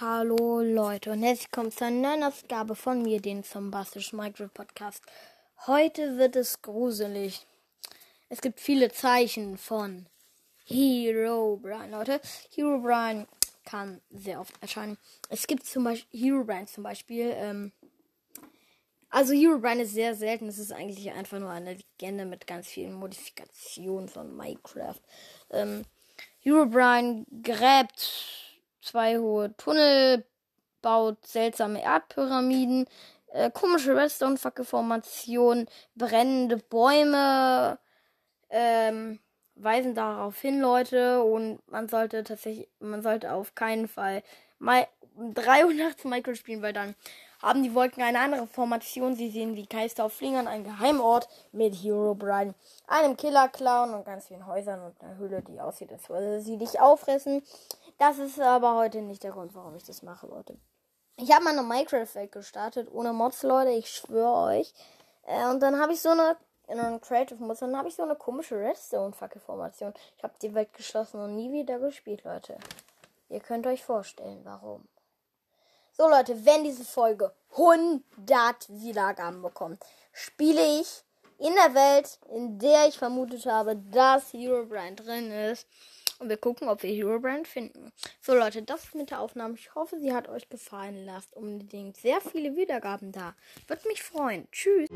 Hallo Leute und herzlich willkommen zu einer neuen Ausgabe von mir, den Zombastischen Minecraft Podcast. Heute wird es gruselig. Es gibt viele Zeichen von Hero Brian, Leute. Hero Brian kann sehr oft erscheinen. Es gibt zum Beispiel Hero Brian zum Beispiel. Ähm, also Hero Brian ist sehr selten. Es ist eigentlich einfach nur eine Legende mit ganz vielen Modifikationen von Minecraft. Ähm, Hero Brian gräbt zwei hohe Tunnel, baut seltsame Erdpyramiden, äh, komische Redstone-Fackelformationen, brennende Bäume, ähm, weisen darauf hin, Leute, und man sollte tatsächlich, man sollte auf keinen Fall mal 300 Minecraft spielen, weil dann haben die Wolken eine andere Formation. Sie sehen wie Geister auf Flingern, ein Geheimort mit Hero Brian, einem Killer-Clown und ganz vielen Häusern und einer Höhle, die aussieht, als würde sie dich auffressen. Das ist aber heute nicht der Grund, warum ich das mache, Leute. Ich habe mal eine Minecraft-Welt gestartet, ohne Mods, Leute, ich schwöre euch. Äh, und dann habe ich so eine, in einem Creative Mods, dann habe ich so eine komische Redstone-Fackel-Formation. Ich habe die Welt geschlossen und nie wieder gespielt, Leute. Ihr könnt euch vorstellen, warum. So, Leute, wenn diese Folge 100 Wiedergaben bekommt, spiele ich in der Welt, in der ich vermutet habe, dass Hero Brand drin ist. Und wir gucken, ob wir Hero Brand finden. So, Leute, das ist mit der Aufnahme. Ich hoffe, sie hat euch gefallen. Lasst unbedingt sehr viele Wiedergaben da. Würde mich freuen. Tschüss.